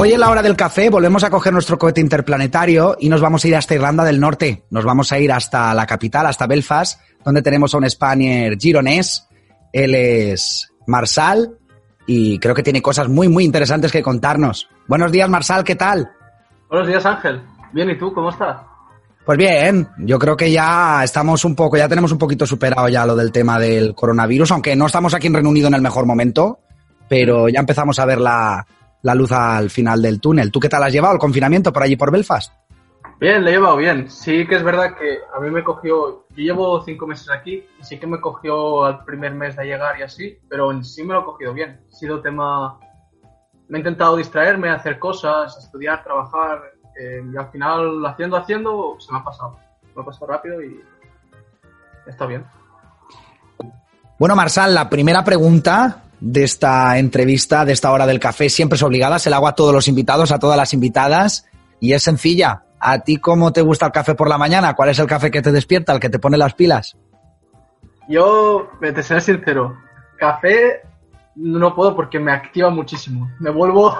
Hoy en la hora del café volvemos a coger nuestro cohete interplanetario y nos vamos a ir hasta Irlanda del Norte. Nos vamos a ir hasta la capital, hasta Belfast, donde tenemos a un Spanier gironés. Él es Marsal y creo que tiene cosas muy, muy interesantes que contarnos. Buenos días, Marsal, ¿qué tal? Buenos días, Ángel. Bien, ¿y tú? ¿Cómo estás? Pues bien, yo creo que ya estamos un poco, ya tenemos un poquito superado ya lo del tema del coronavirus, aunque no estamos aquí en Reino Unido en el mejor momento, pero ya empezamos a ver la, la luz al final del túnel. ¿Tú qué tal has llevado el confinamiento por allí por Belfast? Bien, le he llevado bien. Sí que es verdad que a mí me cogió, yo llevo cinco meses aquí y sí que me cogió al primer mes de llegar y así, pero en sí me lo he cogido bien. Ha sido tema, me he intentado distraerme, hacer cosas, estudiar, trabajar eh, y al final haciendo, haciendo, se me ha pasado. Me ha pasado rápido y está bien. Bueno, Marsal, la primera pregunta de esta entrevista, de esta hora del café, siempre es obligada, se la hago a todos los invitados, a todas las invitadas, y es sencilla. ¿A ti cómo te gusta el café por la mañana? ¿Cuál es el café que te despierta, el que te pone las pilas? Yo, te seré sincero, café no puedo porque me activa muchísimo. Me vuelvo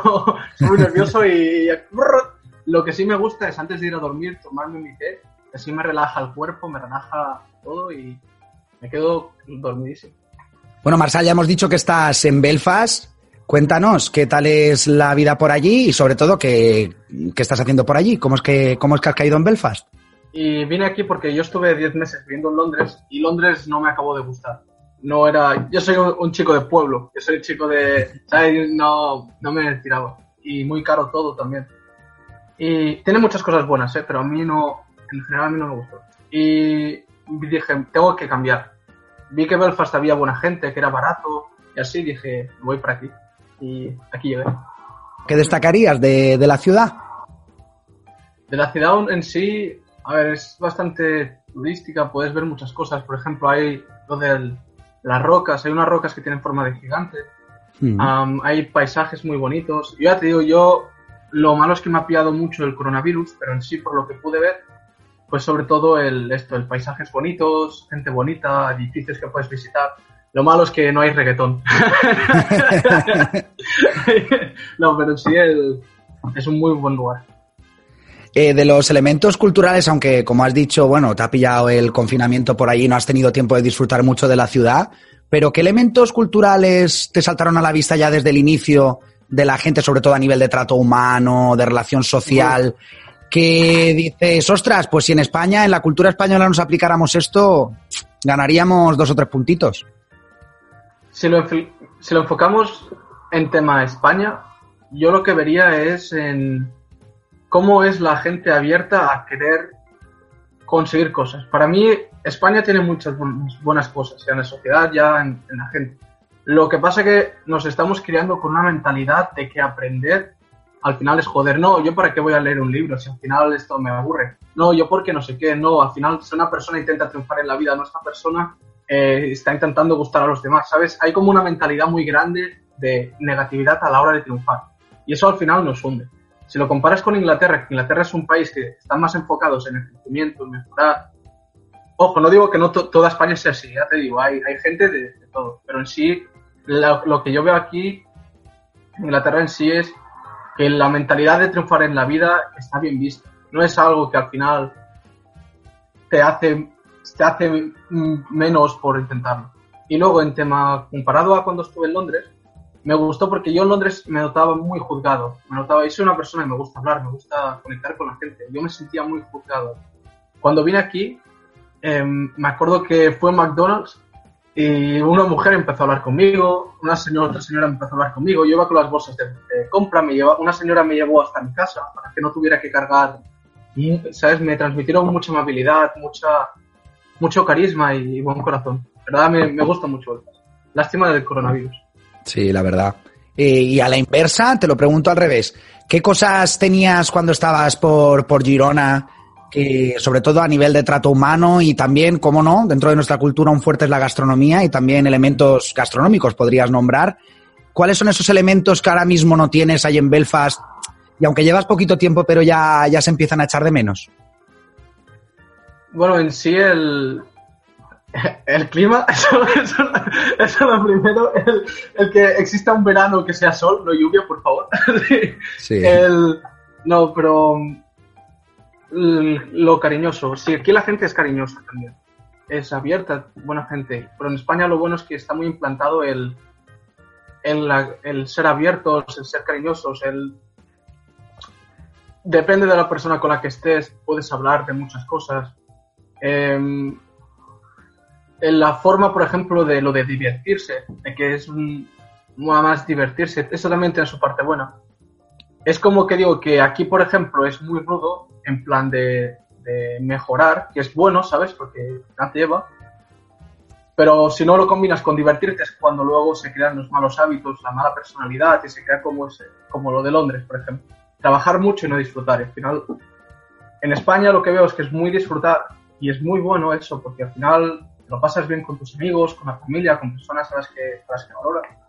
muy nervioso y, lo que sí me gusta es antes de ir a dormir tomarme mi té, así me relaja el cuerpo, me relaja todo y me quedo dormidísimo. Bueno, Marsal, ya hemos dicho que estás en Belfast. Cuéntanos qué tal es la vida por allí y sobre todo qué, qué estás haciendo por allí. ¿Cómo es, que, ¿Cómo es que has caído en Belfast? Y vine aquí porque yo estuve 10 meses viviendo en Londres y Londres no me acabó de gustar. No era, yo soy un, chico de pueblo, yo soy un chico de, ¿sabes? No, no me tiraba. Y muy caro todo también. Y tiene muchas cosas buenas, ¿eh? pero a mí no, en general a mí no me gustó. Y dije, tengo que cambiar vi que Belfast había buena gente, que era barato, y así dije, voy para aquí. Y aquí llegué. ¿Qué destacarías de, la ciudad? De la ciudad en sí, a ver, es bastante turística, puedes ver muchas cosas. Por ejemplo, hay lo de las rocas, hay unas rocas que tienen forma de gigante. Hmm. hay paisajes muy bonitos. Yo ya te digo, yo lo malo es que me ha pillado mucho el coronavirus, pero en sí, por lo que pude ver, pues sobre todo el, esto, el paisajes bonitos, gente bonita, edificios que puedes visitar. Lo malo es que no hay reggaetón. no, pero sí es un muy buen lugar. Eh, de los elementos culturales, aunque como has dicho, bueno, te ha pillado el confinamiento por ahí, no has tenido tiempo de disfrutar mucho de la ciudad, pero ¿qué elementos culturales te saltaron a la vista ya desde el inicio de la gente, sobre todo a nivel de trato humano, de relación social? Que dices, ostras, pues si en España, en la cultura española nos aplicáramos esto, ganaríamos dos o tres puntitos. Si lo, enfocamos en tema España, yo lo que vería es en cómo es la gente abierta a querer conseguir cosas. Para mí, España tiene muchas buenas cosas, ya en la sociedad, ya en, en la gente. Lo que pasa es que nos estamos criando con una mentalidad de que aprender al final es joder, no, yo para qué voy a leer un libro si al final esto me aburre. No, yo porque no sé qué, no, al final si una persona intenta triunfar en la vida, no esta persona eh, está intentando gustar a los demás, ¿sabes? Hay como una mentalidad muy grande de negatividad a la hora de triunfar y eso al final nos hunde. Si lo comparas con Inglaterra, que Inglaterra es un país que están más enfocados en el crecimiento, en mejorar. Ojo, no digo que no toda España sea así, ya te digo, hay, hay gente de, todo, pero en sí, lo, lo que yo veo aquí, Inglaterra en sí es que la mentalidad de triunfar en la vida está bien vista. No es algo que al final te hace, te hace menos por intentarlo. Y luego, en tema comparado a cuando estuve en Londres, me gustó porque yo en Londres me notaba muy juzgado. Me notaba, yo soy una persona que me gusta hablar, me gusta conectar con la gente. Yo me sentía muy juzgado. Cuando vine aquí, em, me acuerdo que fue McDonald's y una mujer empezó a hablar conmigo, una señora, otra señora empezó a hablar conmigo, yo iba con las bolsas de, compra, me lleva, una señora me llevó hasta mi casa para que no tuviera que cargar, ¿sabes? Me transmitieron mucha amabilidad, mucha, mucho carisma y buen corazón. La verdad, me, gusta mucho. Lástima del coronavirus. Sí, la verdad. y a la inversa, te lo pregunto al revés. ¿Qué cosas tenías cuando estabas por, por Girona que sobre todo a nivel de trato humano y también, como no, dentro de nuestra cultura un fuerte es la gastronomía y también elementos gastronómicos podrías nombrar. ¿Cuáles son esos elementos que ahora mismo no tienes ahí en Belfast y aunque llevas poquito tiempo pero ya, ya se empiezan a echar de menos? Bueno, en sí el, el clima, eso, es lo primero, el, que exista un verano que sea sol, no lluvia, por favor. sí. El, no, pero lo cariñoso. Sí, aquí la gente es cariñosa también. Es abierta, buena gente. Pero en España lo bueno es que está muy implantado el, el, ser abiertos, el ser cariñosos, el... Depende de la persona con la que estés, puedes hablar de muchas cosas. Em, en la forma, por ejemplo, de lo de divertirse, de que es un, más divertirse, eso también tiene su parte buena. Es como que digo que aquí, por ejemplo, es muy rudo en plan de, mejorar, que es bueno, ¿sabes? Porque te lleva. Pero si no lo combinas con divertirte es cuando luego se crean los malos hábitos, la mala personalidad y se crea como, ese, como lo de Londres, por ejemplo. Trabajar mucho y no disfrutar. al final, en España lo que veo es que es muy disfrutar y es muy bueno eso, porque al final lo pasas bien con tus amigos, con la familia, con personas a las que, a las que valoras.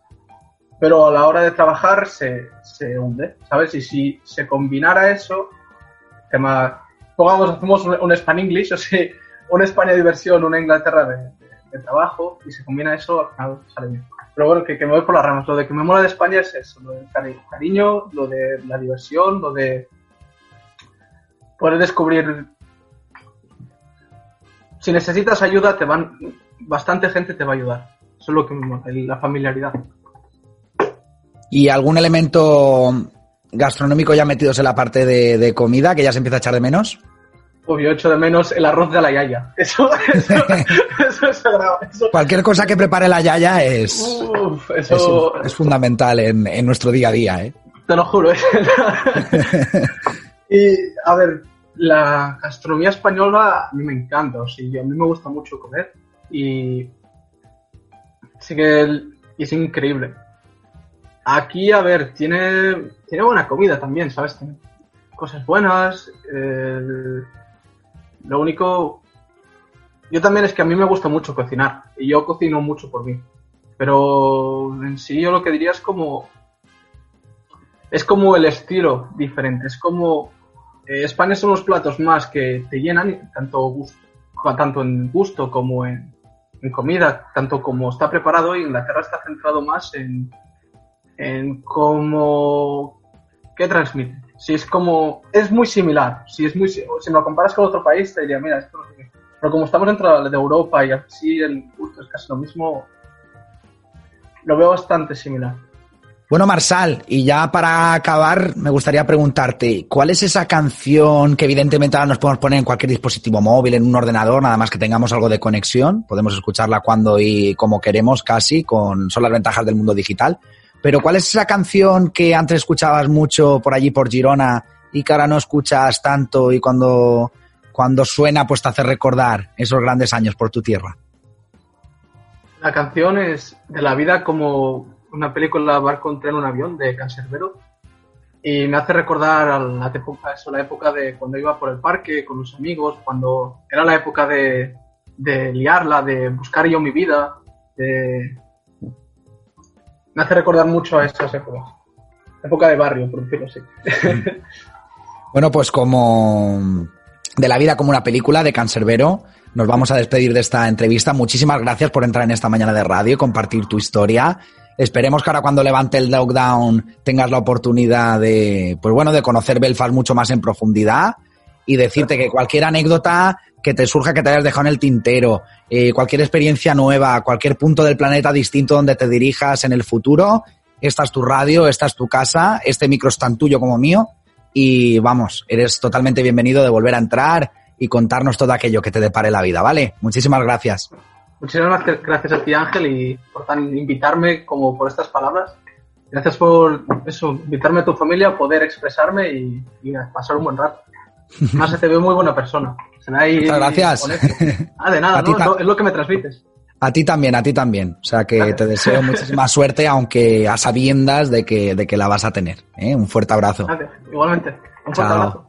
Pero a la hora de trabajar se, se hunde, ¿sabes? Y si se combinara eso, tema, pongamos, hacemos un, un Span English, o sea, una España diversión, una Inglaterra de, trabajo, y se combina eso, al final sale bien. Pero bueno, que, me voy por las ramas. Lo de que me mola de España es eso, lo del cariño, lo de la diversión, lo de poder descubrir. Si necesitas ayuda, te van, bastante gente te va a ayudar. Eso es lo que me mola, la familiaridad. ¿Y algún elemento gastronómico ya metidos en la parte de, comida, que ya se empieza a echar de menos? Obvio, echo de menos el arroz de la yaya. Eso, eso, es Cualquier cosa que prepare la yaya es, es, fundamental en, nuestro día a día. ¿eh? Te lo juro. ¿eh? y, a ver, la gastronomía española a mí me encanta. O sea, a mí me gusta mucho comer y sí que es increíble. Aquí, a ver, tiene, tiene buena comida también, ¿sabes? Tiene cosas buenas. Lo único. Yo también es que a mí me gusta mucho cocinar y yo cocino mucho por mí. Pero en sí yo lo que diría es como. Es como el estilo diferente. Es como. Eh, España son los platos más que te llenan, tanto, gusto, tanto en gusto como en, en comida, tanto como está preparado, y Inglaterra está centrado más en en cómo qué transmite. Si es como es muy similar, si es muy si lo comparas con otro país te diría, mira, esto no sé Pero como estamos dentro de Europa y así el gusto es casi lo mismo, lo veo bastante similar. Bueno, Marsal, y ya para acabar, me gustaría preguntarte, ¿cuál es esa canción que evidentemente ahora nos podemos poner en cualquier dispositivo móvil, en un ordenador, nada más que tengamos algo de conexión? Podemos escucharla cuando y como queremos casi, con son las ventajas del mundo digital. Pero ¿cuál es esa canción que antes escuchabas mucho por allí, por Girona, y que ahora no escuchas tanto y cuando, cuando suena pues te hace recordar esos grandes años por tu tierra? La canción es de la vida como una película Barco en tren un avión de Cancerbero y me hace recordar a la época, eso, la época de cuando iba por el parque con los amigos, cuando era la época de, de liarla, de buscar yo mi vida, de, me hace recordar mucho a esas épocas. Época de barrio, por decirlo así. bueno, pues como de la vida como una película de Cancerbero, nos vamos a despedir de esta entrevista. Muchísimas gracias por entrar en esta mañana de radio y compartir tu historia. Esperemos que ahora cuando levante el lockdown tengas la oportunidad de, pues bueno, de conocer Belfast mucho más en profundidad y decirte que cualquier anécdota que te surja que te hayas dejado en el tintero, eh, cualquier experiencia nueva, cualquier punto del planeta distinto donde te dirijas en el futuro, esta es tu radio, esta es tu casa, este micro es tan tuyo como mío y vamos, eres totalmente bienvenido de volver a entrar y contarnos todo aquello que te depare la vida, ¿vale? Muchísimas gracias. Muchísimas gracias a ti Ángel y por tan invitarme como por estas palabras. Gracias por eso, invitarme a tu familia, poder expresarme y, y pasar un buen rato. Más se te ve muy buena persona. Se Muchas gracias. Ah, de nada, es lo que me transmites. A ti también, a ti también. O sea que te deseo muchísima suerte, aunque a sabiendas de que, de que la vas a tener. ¿eh? Un fuerte abrazo. Gracias. Igualmente. Un fuerte Chao. abrazo.